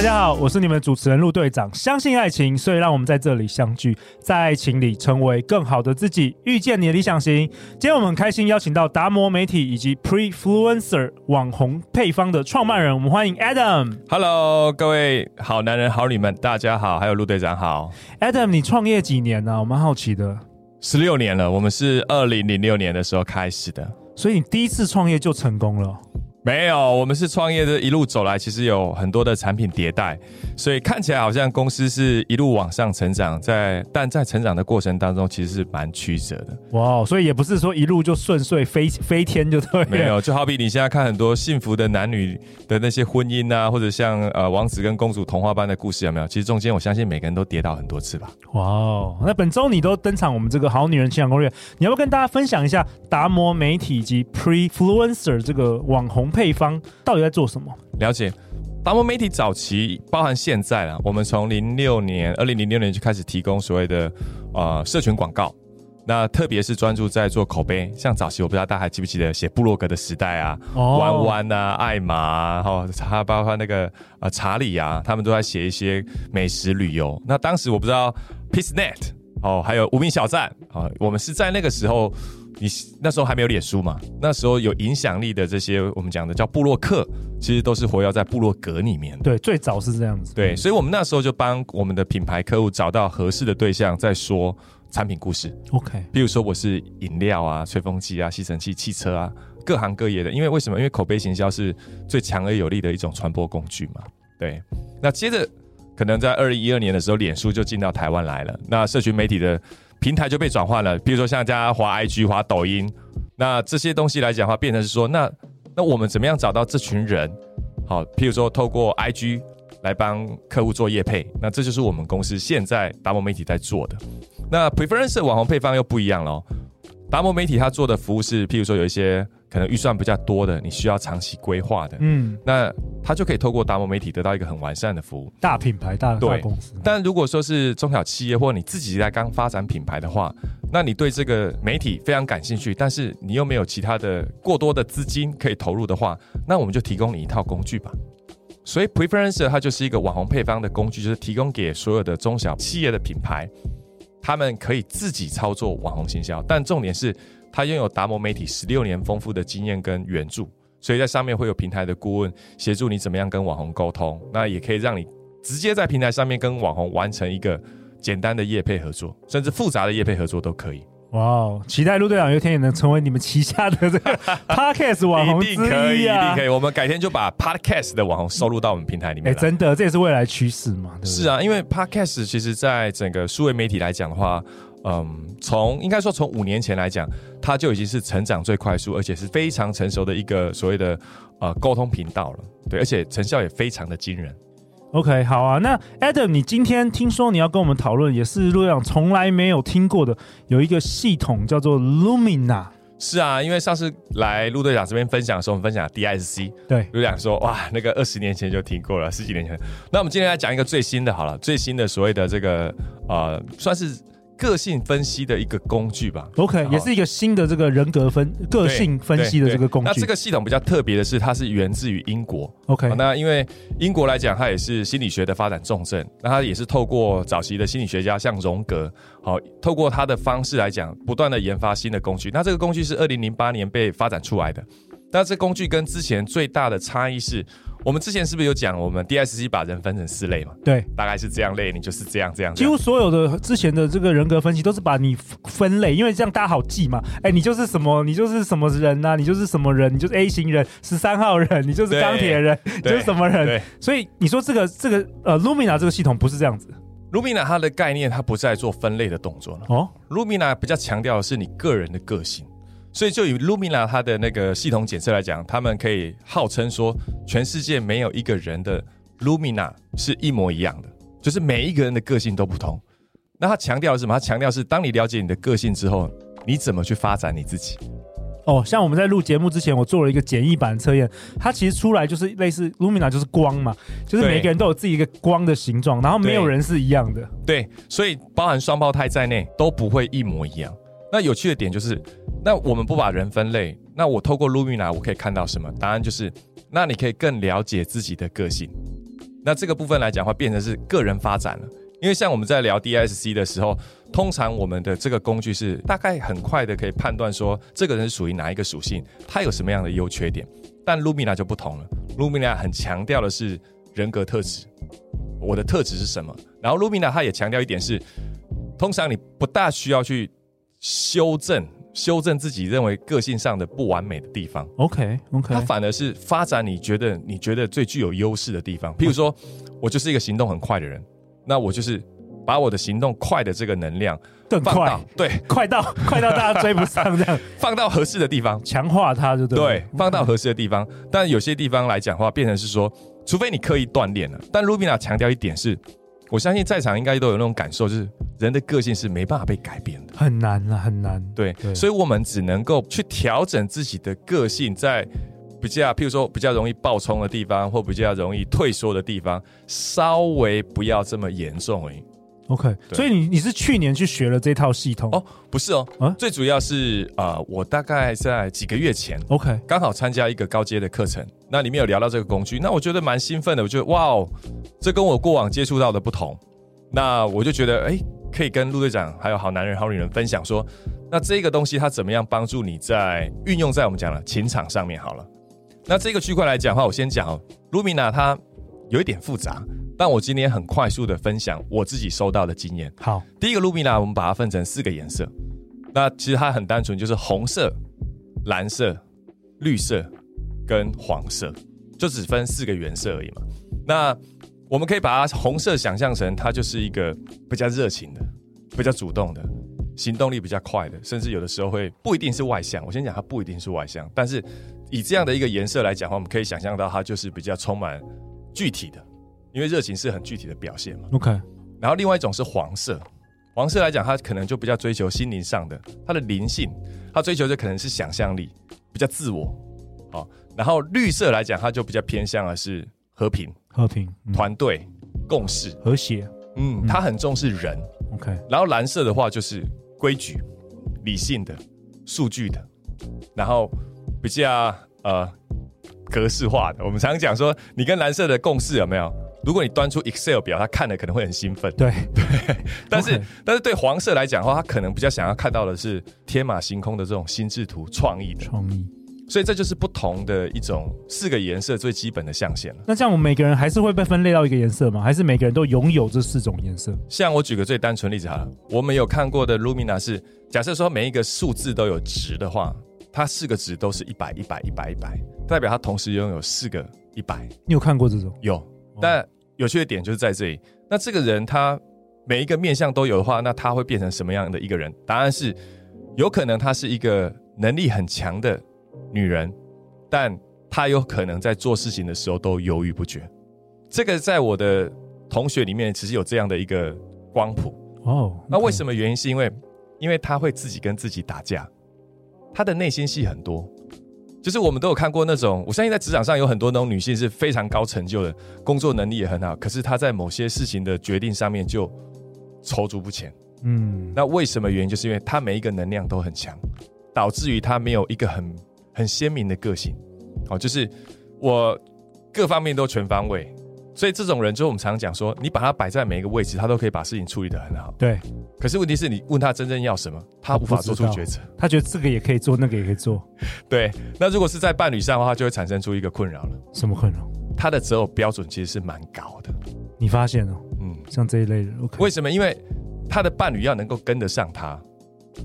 大家好，我是你们的主持人陆队长。相信爱情，所以让我们在这里相聚，在爱情里成为更好的自己，遇见你的理想型。今天我们很开心邀请到达摩媒体以及 Prefluencer 网红配方的创办人，我们欢迎 Adam。Hello，各位好男人好女们，大家好，还有陆队长好。Adam，你创业几年呢？我蛮好奇的。十六年了，我们是二零零六年的时候开始的，所以你第一次创业就成功了。没有，我们是创业的一路走来，其实有很多的产品迭代，所以看起来好像公司是一路往上成长，在但在成长的过程当中，其实是蛮曲折的。哇，所以也不是说一路就顺遂飞 飞天就对。没有，就好比你现在看很多幸福的男女的那些婚姻啊，或者像呃王子跟公主童话般的故事，有没有？其实中间我相信每个人都跌倒很多次吧。哇，那本周你都登场我们这个好女人情场攻略，你要不要跟大家分享一下达摩媒体以及 Prefluencer 这个网红配方到底在做什么？了解，达摩媒体早期包含现在啦，我们从零六年，二零零六年就开始提供所谓的呃社群广告，那特别是专注在做口碑，像早期我不知道大家还记不记得写部落格的时代啊，弯弯啊，艾玛啊，然后还包括那个呃查理啊，他们都在写一些美食旅游。那当时我不知道 PeaceNet 哦，还有无名小站啊，我们是在那个时候。你那时候还没有脸书嘛？那时候有影响力的这些我们讲的叫布洛克，其实都是活跃在部落格里面。对，最早是这样子。对，所以我们那时候就帮我们的品牌客户找到合适的对象，在说产品故事。OK，比如说我是饮料啊、吹风机啊、吸尘器、汽车啊，各行各业的。因为为什么？因为口碑行销是最强而有力的一种传播工具嘛。对。那接着可能在二零一二年的时候，脸书就进到台湾来了。那社群媒体的。平台就被转换了，比如说像大家滑 IG、滑抖音，那这些东西来讲的话，变成是说，那那我们怎么样找到这群人？好，譬如说透过 IG 来帮客户做业配，那这就是我们公司现在达摩媒体在做的。那 Prefluencer 网红配方又不一样了，达摩媒体它做的服务是，譬如说有一些。可能预算比较多的，你需要长期规划的，嗯，那他就可以透过达摩媒体得到一个很完善的服务。大品牌、大大公司。但如果说是中小企业或你自己在刚发展品牌的话，那你对这个媒体非常感兴趣，但是你又没有其他的过多的资金可以投入的话，那我们就提供你一套工具吧。所以 Preferencer 它就是一个网红配方的工具，就是提供给所有的中小企业的品牌，他们可以自己操作网红行销，但重点是。它拥有达摩媒体十六年丰富的经验跟援助，所以在上面会有平台的顾问协助你怎么样跟网红沟通，那也可以让你直接在平台上面跟网红完成一个简单的业配合作，甚至复杂的业配合作都可以。哇哦！期待陆队长有一天也能成为你们旗下的这个 Podcast 网红之一啊！一定可以，一定可以。我们改天就把 Podcast 的网红收录到我们平台里面。哎、欸，真的，这也是未来趋势嘛？对对是啊，因为 Podcast 其实在整个数位媒体来讲的话。嗯，从应该说从五年前来讲，它就已经是成长最快速，而且是非常成熟的一个所谓的呃沟通频道了。对，而且成效也非常的惊人。OK，好啊。那 Adam，你今天听说你要跟我们讨论，也是陆队长从来没有听过的，有一个系统叫做 Lumina。是啊，因为上次来陆队长这边分享的时候，我们分享 DISC。对，陆队长说哇，那个二十年前就听过了，十几年前。那我们今天来讲一个最新的，好了，最新的所谓的这个呃，算是。个性分析的一个工具吧，OK，也是一个新的这个人格分个性分析的这个工具。那这个系统比较特别的是，它是源自于英国，OK。那因为英国来讲，它也是心理学的发展重镇，那它也是透过早期的心理学家像荣格，好，透过他的方式来讲，不断的研发新的工具。那这个工具是二零零八年被发展出来的，那这工具跟之前最大的差异是。我们之前是不是有讲，我们 DISC 把人分成四类嘛？对，大概是这样类，你就是这样这样。几乎所有的之前的这个人格分析都是把你分类，因为这样大家好记嘛。哎，你就是什么，你就是什么人呐、啊？你就是什么人？你就是 A 型人，十三号人，你就是钢铁人，你就是什么人？所以你说这个这个呃，Lumina 这个系统不是这样子。Lumina 它的概念，它不再做分类的动作了。哦，Lumina 比较强调的是你个人的个性。所以，就以 Lumina 它的那个系统检测来讲，他们可以号称说，全世界没有一个人的 Lumina 是一模一样的，就是每一个人的个性都不同。那他强调的是什么？他强调是，当你了解你的个性之后，你怎么去发展你自己？哦，像我们在录节目之前，我做了一个简易版测验，它其实出来就是类似 Lumina 就是光嘛，就是每个人都有自己一个光的形状，然后没有人是一样的。对，所以包含双胞胎在内都不会一模一样。那有趣的点就是，那我们不把人分类，那我透过 Lumina 我可以看到什么？答案就是，那你可以更了解自己的个性。那这个部分来讲的话，变成是个人发展了。因为像我们在聊 D S C 的时候，通常我们的这个工具是大概很快的可以判断说，这个人属于哪一个属性，他有什么样的优缺点。但 Lumina 就不同了，Lumina 很强调的是人格特质，我的特质是什么？然后 Lumina 它也强调一点是，通常你不大需要去。修正修正自己认为个性上的不完美的地方。OK OK，它反而是发展你觉得你觉得最具有优势的地方。譬如说，我就是一个行动很快的人，那我就是把我的行动快的这个能量更快，对，快到快到大家追不上这样，放到合适的地方，强化它就对。对，放到合适的地方。但有些地方来讲的话，变成是说，除非你刻意锻炼了。但 Lumina 强调一点是。我相信在场应该都有那种感受，就是人的个性是没办法被改变的，很难了，很难。对，对，所以我们只能够去调整自己的个性，在比较，譬如说比较容易暴冲的地方，或比较容易退缩的地方，稍微不要这么严重而已。OK，所以你你是去年去学了这套系统？哦，不是哦，啊，最主要是呃，我大概在几个月前，OK，刚好参加一个高阶的课程，那里面有聊到这个工具，那我觉得蛮兴奋的，我觉得哇哦，这跟我过往接触到的不同，那我就觉得哎，可以跟陆队长还有好男人好女人分享说，那这个东西它怎么样帮助你在运用在我们讲了情场上面好了，那这个区块来讲的话，我先讲哦，Lumina 它有一点复杂。但我今天很快速的分享我自己收到的经验。好，第一个 Lumina，我们把它分成四个颜色。那其实它很单纯，就是红色、蓝色、绿色跟黄色，就只分四个颜色而已嘛。那我们可以把它红色想象成它就是一个比较热情的、比较主动的、行动力比较快的，甚至有的时候会不一定是外向。我先讲它不一定是外向，但是以这样的一个颜色来讲的话，我们可以想象到它就是比较充满具体的。因为热情是很具体的表现嘛。OK，然后另外一种是黄色，黄色来讲，它可能就比较追求心灵上的，它的灵性，它追求的可能是想象力，比较自我。好，然后绿色来讲，它就比较偏向的是和平、和平、嗯、团队、共识、和谐。嗯，它很重视人。OK，然后蓝色的话就是规矩、理性的、数据的，然后比较呃格式化的。我们常常讲说，你跟蓝色的共识有没有？如果你端出 Excel 表，他看了可能会很兴奋。对对，但是.但是对黄色来讲的话，他可能比较想要看到的是天马行空的这种心智图、创意的创意。所以这就是不同的一种四个颜色最基本的象限了。那这样我们每个人还是会被分类到一个颜色吗？还是每个人都拥有这四种颜色？像我举个最单纯例子好了，我们有看过的 Lumina 是，假设说每一个数字都有值的话，它四个值都是一百、一百、一百、一百，代表它同时拥有四个一百。你有看过这种？有。但有趣的点就是在这里。那这个人他每一个面相都有的话，那他会变成什么样的一个人？答案是，有可能她是一个能力很强的女人，但他有可能在做事情的时候都犹豫不决。这个在我的同学里面其实有这样的一个光谱哦。那为什么原因？是因为因为他会自己跟自己打架，他的内心戏很多。就是我们都有看过那种，我相信在职场上有很多那种女性是非常高成就的，工作能力也很好，可是她在某些事情的决定上面就踌躇不前。嗯，那为什么原因？就是因为她每一个能量都很强，导致于她没有一个很很鲜明的个性。哦，就是我各方面都全方位。所以这种人，就是我们常常讲说，你把他摆在每一个位置，他都可以把事情处理得很好。对。可是问题是你问他真正要什么，他无法做出抉择。他觉得这个也可以做，那个也可以做。对。那如果是在伴侣上的话，就会产生出一个困扰了。什么困扰？他的择偶标准其实是蛮高的。你发现了？嗯，像这一类人。为什么？因为他的伴侣要能够跟得上他，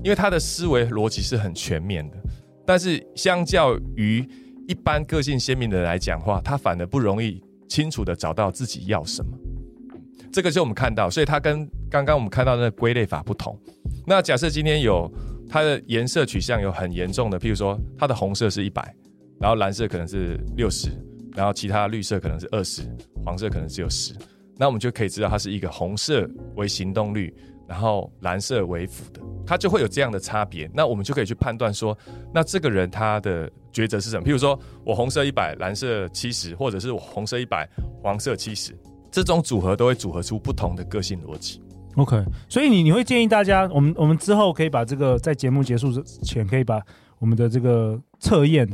因为他的思维逻辑是很全面的。但是相较于一般个性鲜明的人来讲的话，他反而不容易。清楚的找到自己要什么，这个就我们看到，所以它跟刚刚我们看到的那个归类法不同。那假设今天有它的颜色取向有很严重的，譬如说它的红色是一百，然后蓝色可能是六十，然后其他绿色可能是二十，黄色可能只有十，那我们就可以知道它是一个红色为行动率，然后蓝色为辅的。它就会有这样的差别。那我们就可以去判断说，那这个人他的抉择是什么？譬如说我红色一百，蓝色七十，或者是我红色一百，黄色七十，这种组合都会组合出不同的个性逻辑。OK，所以你你会建议大家，我们我们之后可以把这个在节目结束之前，可以把我们的这个测验。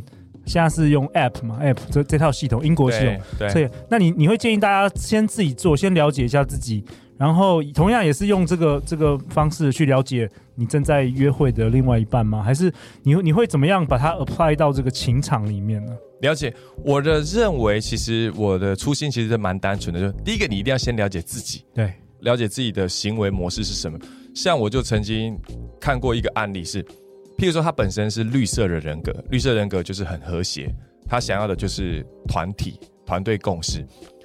现在是用 App 嘛？App 这这套系统，英国系统。对。所以，那你你会建议大家先自己做，先了解一下自己，然后同样也是用这个这个方式去了解你正在约会的另外一半吗？还是你你会怎么样把它 apply 到这个情场里面呢？了解，我的认为，其实我的初心其实是蛮单纯的，就第一个，你一定要先了解自己，对，了解自己的行为模式是什么。像我就曾经看过一个案例是。譬如说，他本身是绿色的人格，绿色人格就是很和谐，他想要的就是团体、团队共识。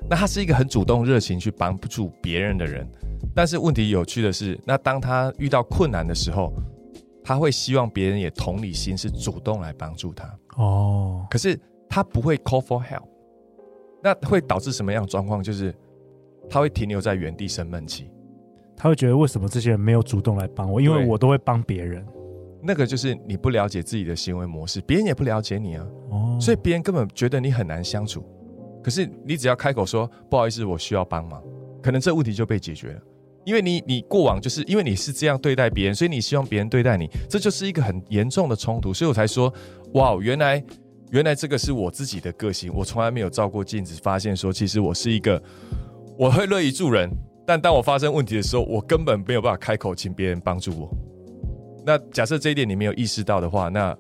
那他是一个很主动、热情去帮助别人的人。但是问题有趣的是，那当他遇到困难的时候，他会希望别人也同理心，是主动来帮助他。哦，可是他不会 call for help，那会导致什么样的状况？就是他会停留在原地生闷气，他会觉得为什么这些人没有主动来帮我？因为我都会帮别人。那个就是你不了解自己的行为模式，别人也不了解你啊，哦，所以别人根本觉得你很难相处。可是你只要开口说不好意思，我需要帮忙，可能这问题就被解决了。因为你你过往就是因为你是这样对待别人，所以你希望别人对待你，这就是一个很严重的冲突。所以我才说，哇，原来原来这个是我自己的个性，我从来没有照过镜子，发现说其实我是一个我会乐于助人，但当我发生问题的时候，我根本没有办法开口请别人帮助我。那假设这一点你没有意识到的话，那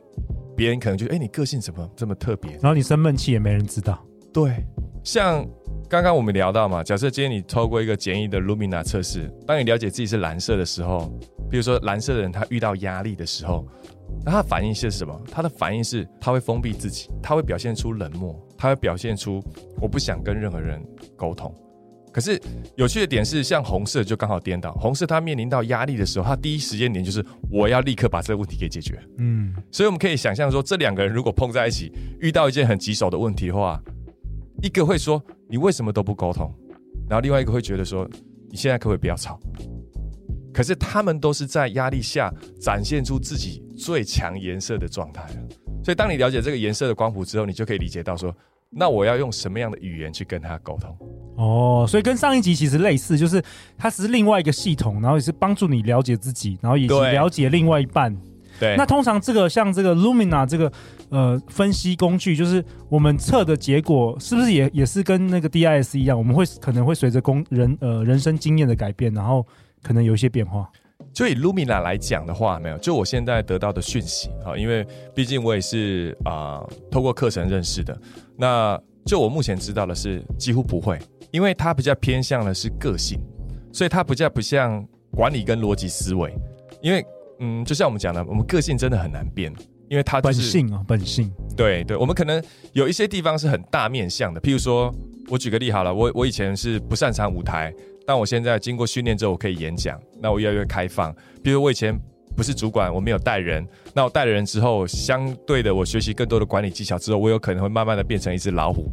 别人可能觉得，哎，你个性怎么这么特别？然后你生闷气也没人知道。对，像刚刚我们聊到嘛，假设今天你透过一个简易的 Lumina 测试，当你了解自己是蓝色的时候，比如说蓝色的人他遇到压力的时候，那他的反应是什么？他的反应是他会封闭自己，他会表现出冷漠，他会表现出我不想跟任何人沟通。可是有趣的点是，像红色就刚好颠倒。红色他面临到压力的时候，他第一时间点就是我要立刻把这个问题给解决。嗯，所以我们可以想象说，这两个人如果碰在一起，遇到一件很棘手的问题的话，一个会说你为什么都不沟通，然后另外一个会觉得说你现在可不可以不要吵？可是他们都是在压力下展现出自己最强颜色的状态。所以当你了解这个颜色的光谱之后，你就可以理解到说。那我要用什么样的语言去跟他沟通？哦，所以跟上一集其实类似，就是它只是另外一个系统，然后也是帮助你了解自己，然后也是了解另外一半。对。那通常这个像这个 Lumina 这个呃分析工具，就是我们测的结果是不是也也是跟那个 DISC 一样？我们会可能会随着工人呃人生经验的改变，然后可能有一些变化。就以 Lumina 来讲的话，没有，就我现在得到的讯息啊，因为毕竟我也是啊、呃，透过课程认识的。那就我目前知道的是，几乎不会，因为它比较偏向的是个性，所以它比较不像管理跟逻辑思维。因为嗯，就像我们讲的，我们个性真的很难变，因为它、就是、本性啊，本性。对对，我们可能有一些地方是很大面向的，譬如说，我举个例好了，我我以前是不擅长舞台。但我现在经过训练之后，我可以演讲，那我越来越开放。比如我以前不是主管，我没有带人，那我带了人之后，相对的我学习更多的管理技巧之后，我有可能会慢慢的变成一只老虎。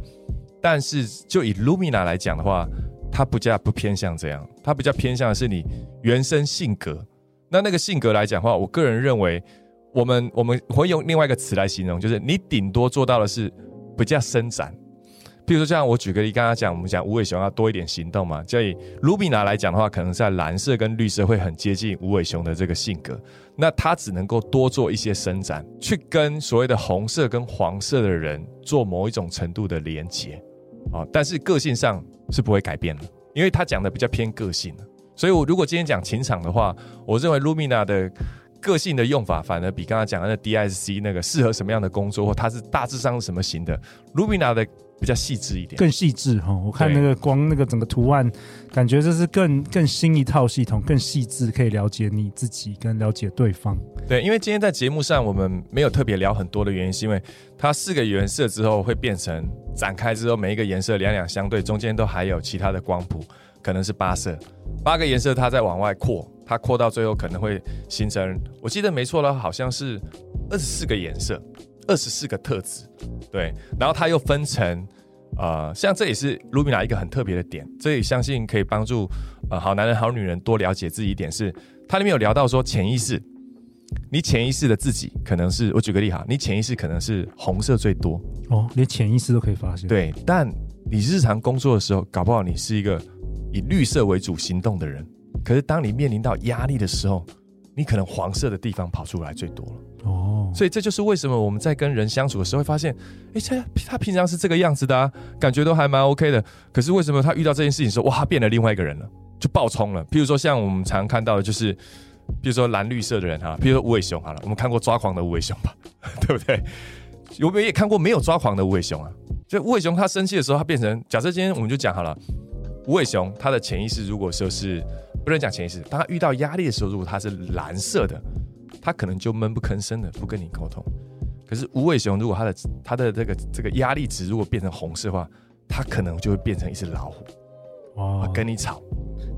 但是就以 Lumina 来讲的话，它不加不偏向这样，它比较偏向的是你原生性格。那那个性格来讲的话，我个人认为，我们我们会用另外一个词来形容，就是你顶多做到的是比较伸展。譬如说，像我举个例，刚刚讲我们讲无尾熊要多一点行动嘛，就以卢比拿来讲的话，可能在蓝色跟绿色会很接近无尾熊的这个性格，那它只能够多做一些伸展，去跟所谓的红色跟黄色的人做某一种程度的连接，啊，但是个性上是不会改变的，因为他讲的比较偏个性，所以我如果今天讲情场的话，我认为 Lumina 的个性的用法反而比刚刚讲的那 DISC 那个适合什么样的工作，或它是大致上是什么型的，Lumina 的。比较细致一点，更细致哈。我看那个光那个整个图案，感觉这是更更新一套系统，更细致，可以了解你自己跟了解对方。对，因为今天在节目上我们没有特别聊很多的原因，是因为它四个颜色之后会变成展开之后，每一个颜色两两相对，中间都还有其他的光谱，可能是八色，八个颜色它在往外扩，它扩到最后可能会形成，我记得没错了，好像是二十四个颜色。二十四个特质，对，然后它又分成，呃，像这也是 Lumina 一个很特别的点，这也相信可以帮助呃好男人好女人多了解自己一点是，它里面有聊到说潜意识，你潜意识的自己可能是，我举个例哈，你潜意识可能是红色最多哦，连潜意识都可以发现。对，但你日常工作的时候，搞不好你是一个以绿色为主行动的人，可是当你面临到压力的时候，你可能黄色的地方跑出来最多了。哦，所以这就是为什么我们在跟人相处的时候会发现，哎，他他平常是这个样子的啊，感觉都还蛮 OK 的，可是为什么他遇到这件事情的时候，哇，他变了另外一个人了，就爆冲了。譬如说，像我们常看到的就是。比如说蓝绿色的人哈，比如说无尾熊好了，我们看过抓狂的无尾熊吧，对不对？有没有也看过没有抓狂的无尾熊啊？就无尾熊他生气的时候，他变成假设今天我们就讲好了，无尾熊它的潜意识如果说是不能讲潜意识，当它遇到压力的时候，如果它是蓝色的，它可能就闷不吭声的不跟你沟通。可是无尾熊如果它的它的这个这个压力值如果变成红色的话，它可能就会变成一只老虎，哇，跟你吵。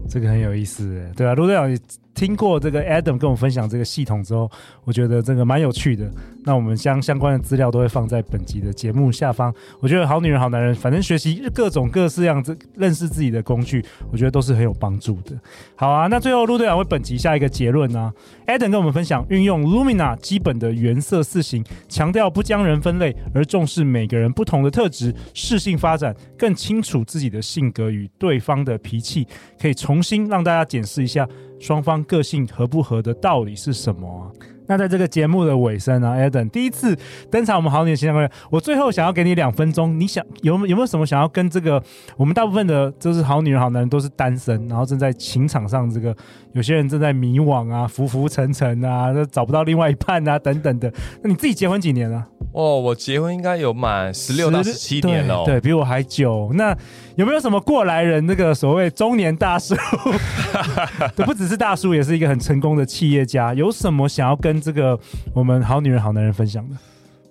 这个很有意思，对啊，陆队长，听过这个 Adam 跟我们分享这个系统之后，我觉得这个蛮有趣的。那我们将相关的资料都会放在本集的节目下方。我觉得好女人好男人，反正学习各种各式样子认识自己的工具，我觉得都是很有帮助的。好啊，那最后陆队长为本集下一个结论呢、？Adam 跟我们分享，运用 Lumina 基本的原色四型，强调不将人分类，而重视每个人不同的特质，适性发展，更清楚自己的性格与对方的脾气，可以重新让大家检视一下双方个性合不合的道理是什么。那在这个节目的尾声呢，Eden 第一次登场，我们好女人形象攻略。我最后想要给你两分钟，你想有有没有什么想要跟这个我们大部分的，就是好女人好男人都是单身，然后正在情场上这个有些人正在迷惘啊、浮浮沉沉啊，都找不到另外一半啊等等的。那你自己结婚几年了？哦，我结婚应该有满十六到十七年了，对，比我还久。那有没有什么过来人？那个所谓中年大叔，对，不只是大叔，也是一个很成功的企业家。有什么想要跟这个我们好女人好男人分享的，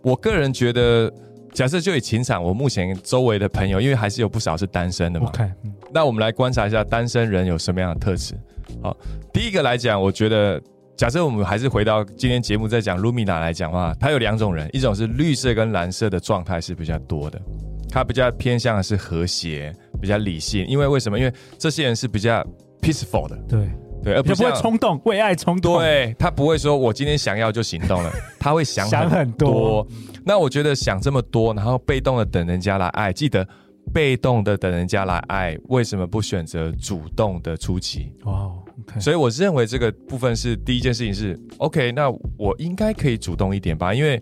我个人觉得，假设就以情场，我目前周围的朋友，因为还是有不少是单身的嘛。Okay, 那我们来观察一下单身人有什么样的特质。好，第一个来讲，我觉得，假设我们还是回到今天节目在讲 Lumina 来讲的话，它有两种人，一种是绿色跟蓝色的状态是比较多的，它比较偏向的是和谐，比较理性。因为为什么？因为这些人是比较 peaceful 的。对。对，而不会冲动，为爱冲动。对，他不会说“我今天想要就行动了”，他会想很多，想很多。那我觉得想这么多，然后被动的等人家来爱，记得被动的等人家来爱，为什么不选择主动的出击？哦，okay. 所以我认为这个部分是第一件事情是 OK。那我应该可以主动一点吧？因为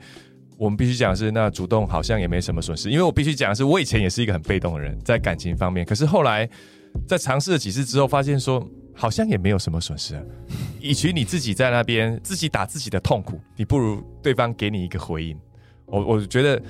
我们必须讲的是，那主动好像也没什么损失。因为我必须讲的是，我以前也是一个很被动的人，在感情方面。可是后来在尝试了几次之后，发现说。好像也没有什么损失啊，与其你自己在那边自己打自己的痛苦，你不如对方给你一个回应。我我觉得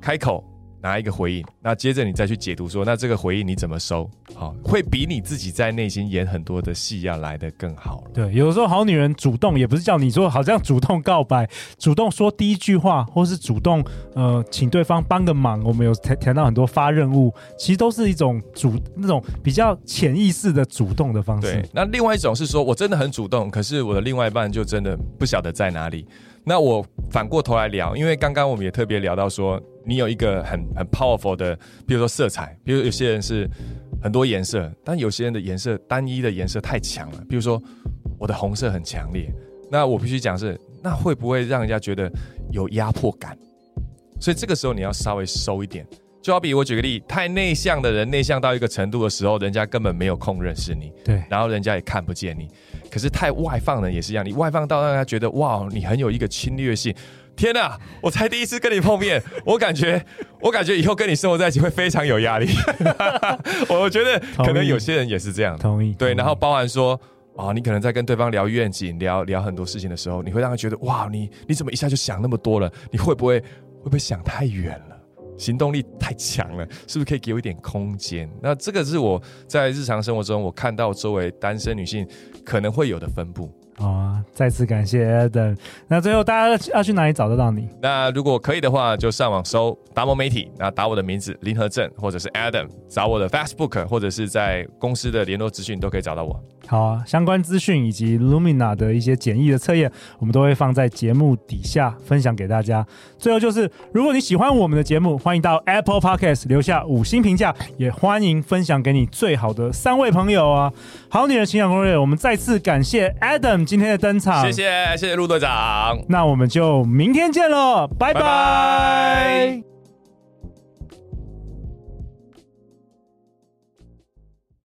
开口。拿一个回应，那接着你再去解读说，那这个回应你怎么收？好，会比你自己在内心演很多的戏要来得更好。对，有的时候好女人主动也不是叫你说好像主动告白，主动说第一句话，或是主动呃请对方帮个忙。我们有谈谈到很多发任务，其实都是一种主那种比较潜意识的主动的方式。对，那另外一种是说我真的很主动，可是我的另外一半就真的不晓得在哪里。那我反过头来聊，因为刚刚我们也特别聊到说，你有一个很很 powerful 的，比如说色彩，比如有些人是很多颜色，但有些人的颜色单一的颜色太强了，比如说我的红色很强烈，那我必须讲是，那会不会让人家觉得有压迫感？所以这个时候你要稍微收一点。就好比我举个例，太内向的人，内向到一个程度的时候，人家根本没有空认识你，对，然后人家也看不见你。可是太外放了也是一样，你外放到让人家觉得哇，你很有一个侵略性。天哪，我才第一次跟你碰面，我感觉，我感觉以后跟你生活在一起会非常有压力。我觉得可能有些人也是这样，同意。对，然后包含说啊，你可能在跟对方聊愿景、聊聊很多事情的时候，你会让他觉得哇，你你怎么一下就想那么多了？你会不会会不会想太远了？行动力太强了，是不是可以给我一点空间？那这个是我在日常生活中我看到周围单身女性可能会有的分布。好啊，再次感谢 Adam。那最后大家要去哪里找得到你？那如果可以的话，就上网搜达摩媒体，那打我的名字林和正，或者是 Adam，找我的 Facebook，或者是在公司的联络资讯都可以找到我。好啊，相关资讯以及 Lumina 的一些简易的测验，我们都会放在节目底下分享给大家。最后就是，如果你喜欢我们的节目，欢迎到 Apple Podcast 留下五星评价，也欢迎分享给你最好的三位朋友啊！好女人情感攻略，我们再次感谢 Adam 今天的登场，谢谢谢谢陆队长，那我们就明天见喽，拜拜。拜拜。